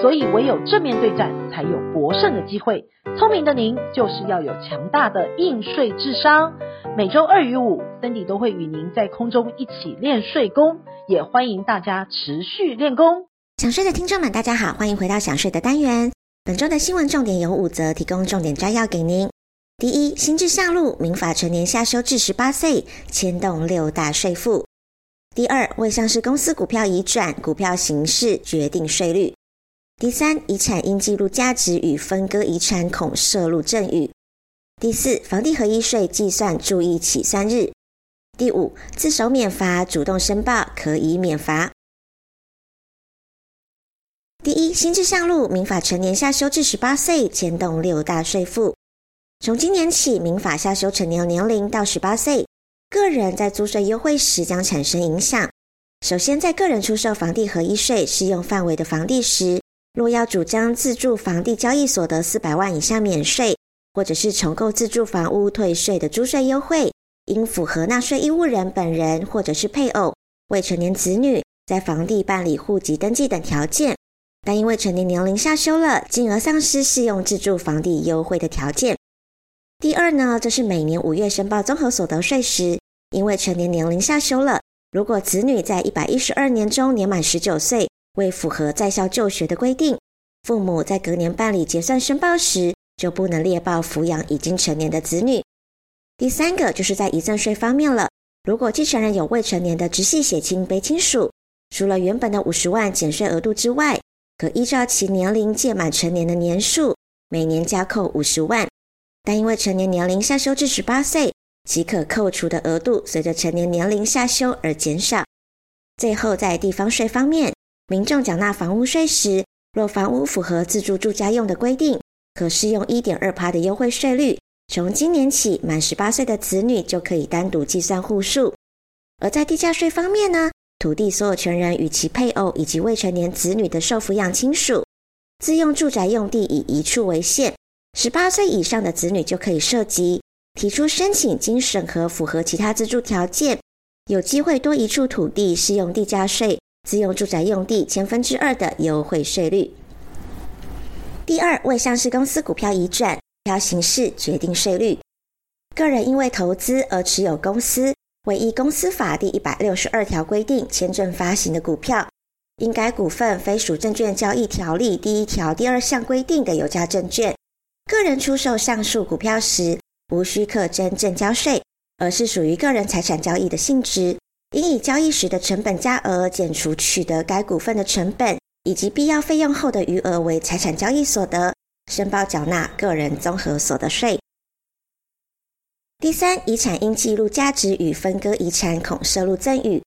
所以唯有正面对战，才有博胜的机会。聪明的您，就是要有强大的应税智商。每周二与五，Cindy 都会与您在空中一起练税功，也欢迎大家持续练功。想睡的听众们，大家好，欢迎回到想睡的单元。本周的新闻重点有五则，提供重点摘要给您。第一，新制上路，民法成年下修至十八岁，牵动六大税负。第二，未上市公司股票移转，股票形式决定税率。第三，遗产应记录价值与分割遗产恐涉入赠与。第四，房地合一税计算注意起算日。第五，自首免罚，主动申报可以免罚。第一，新制上路，民法成年下修至十八岁，牵动六大税负。从今年起，民法下修成年年龄到十八岁，个人在租税优惠时将产生影响。首先，在个人出售房地合一税适用范围的房地时，若要主张自住房地交易所得四百万以下免税，或者是重购自住房屋退税的租税优惠，应符合纳税义务人本人或者是配偶、未成年子女在房地办理户籍登记等条件。但因为成年年龄下修了，进而丧失适用自住房地优惠的条件。第二呢，这是每年五月申报综合所得税时，因为成年年龄下修了，如果子女在一百一十二年中年满十九岁。为符合在校就学的规定，父母在隔年办理结算申报时，就不能列报抚养已经成年的子女。第三个就是在遗赠税方面了，如果继承人有未成年的直系血亲卑亲属，除了原本的五十万减税额度之外，可依照其年龄届满成年的年数，每年加扣五十万。但因为成年年龄下修至十八岁，即可扣除的额度随着成年年龄下修而减少。最后在地方税方面。民众缴纳房屋税时，若房屋符合自住住家用的规定，可适用一点二趴的优惠税率。从今年起，满十八岁的子女就可以单独计算户数。而在地价税方面呢，土地所有权人与其配偶以及未成年子女的受抚养亲属，自用住宅用地以一处为限，十八岁以上的子女就可以涉及，提出申请，经审核符合其他自住条件，有机会多一处土地适用地价税。自用住宅用地千分之二的优惠税率。第二，为上市公司股票移转，票形式决定税率。个人因为投资而持有公司为依公司法第一百六十二条规定签证发行的股票，因该股份非属证券交易条例第一条第二项规定的有价证券，个人出售上述股票时，无需课征证交税，而是属于个人财产交易的性质。应以交易时的成本价额减除取得该股份的成本以及必要费用后的余额为财产交易所得，申报缴纳个人综合所得税。第三，遗产应计入价值与分割遗产恐涉入赠与。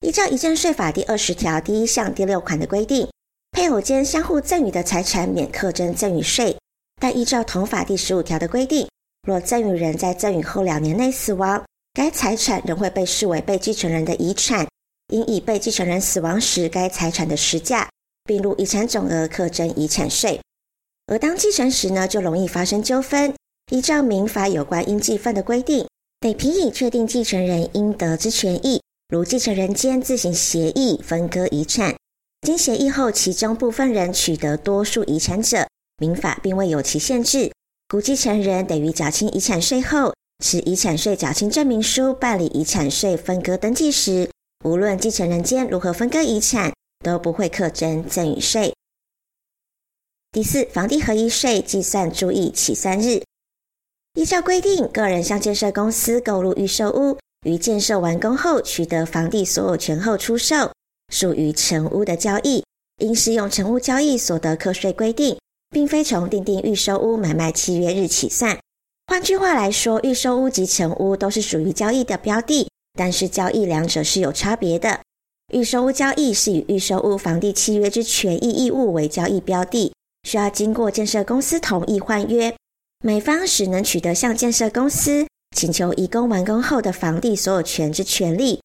依照遗赠税法第二十条第一项第六款的规定，配偶间相互赠与的财产免课征赠与税，但依照同法第十五条的规定，若赠与人在赠与后两年内死亡，该财产仍会被视为被继承人的遗产，应以被继承人死亡时该财产的实价并入遗产总额课征遗产税。而当继承时呢，就容易发生纠纷。依照民法有关应继分的规定，得凭以确定继承人应得之权益，如继承人间自行协议分割遗产，经协议后其中部分人取得多数遗产者，民法并未有其限制，故继承人得于缴清遗产税后。持遗产税缴清证明书办理遗产税分割登记时，无论继承人间如何分割遗产，都不会课征赠与税。第四，房地合一税计算注意起算日。依照规定，个人向建设公司购入预售屋，于建设完工后取得房地所有权后出售，属于成屋的交易，应适用成屋交易所得课税规定，并非从订定预售屋买卖契约日起算。换句话来说，预售屋及成屋都是属于交易的标的，但是交易两者是有差别的。预售屋交易是以预售屋房地契约之权益义务为交易标的，需要经过建设公司同意换约，买方使能取得向建设公司请求移工完工后的房地所有权之权利。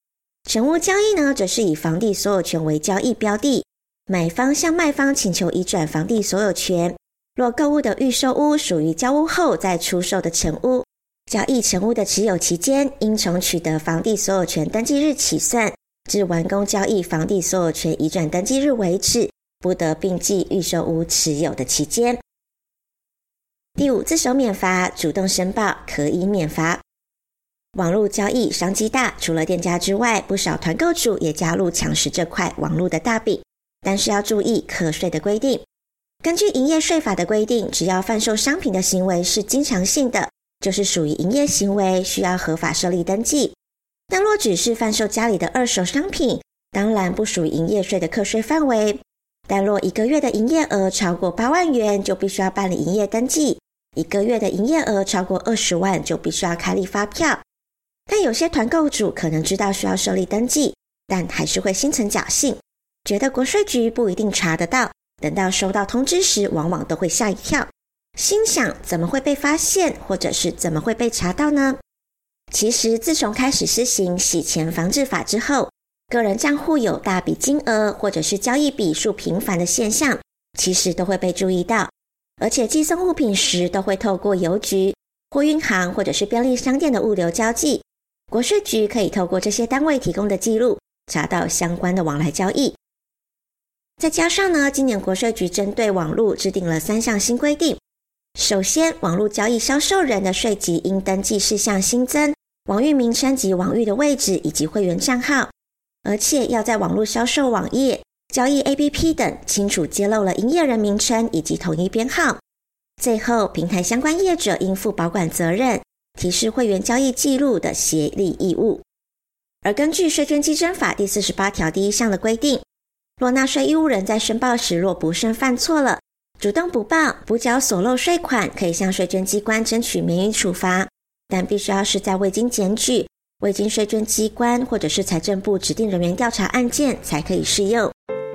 成屋交易呢，则是以房地所有权为交易标的，买方向卖方请求移转房地所有权。若购物的预售屋属于交屋后再出售的成屋，交易成屋的持有期间，应从取得房地所有权登记日起算，至完工交易房地所有权移转登记日为止，不得并计预售屋持有的期间。第五，自首免罚，主动申报可以免罚。网络交易商机大，除了店家之外，不少团购主也加入抢食这块网络的大饼。但是要注意课税的规定。根据营业税法的规定，只要贩售商品的行为是经常性的，就是属于营业行为，需要合法设立登记。但若只是贩售家里的二手商品，当然不属于营业税的课税范围。但若一个月的营业额超过八万元，就必须要办理营业登记；一个月的营业额超过二十万，就必须要开立发票。但有些团购主可能知道需要设立登记，但还是会心存侥幸，觉得国税局不一定查得到。等到收到通知时，往往都会吓一跳，心想怎么会被发现，或者是怎么会被查到呢？其实自从开始施行洗钱防治法之后，个人账户有大笔金额或者是交易笔数频繁的现象，其实都会被注意到，而且寄送物品时都会透过邮局、货运行或者是便利商店的物流交寄。国税局可以透过这些单位提供的记录，查到相关的往来交易。再加上呢，今年国税局针对网络制定了三项新规定。首先，网络交易销售人的税籍应登记事项新增，网域名称及网域的位置以及会员账号，而且要在网络销售网页、交易 APP 等清楚揭露了营业人名称以及统一编号。最后，平台相关业者应负保管责任。提示会员交易记录的协力义务，而根据税捐稽征法第四十八条第一项的规定，若纳税义务人在申报时若不慎犯错了，主动补报、补缴所漏税款，可以向税捐机关争取免予处罚，但必须要是在未经检举、未经税捐机关或者是财政部指定人员调查案件才可以适用。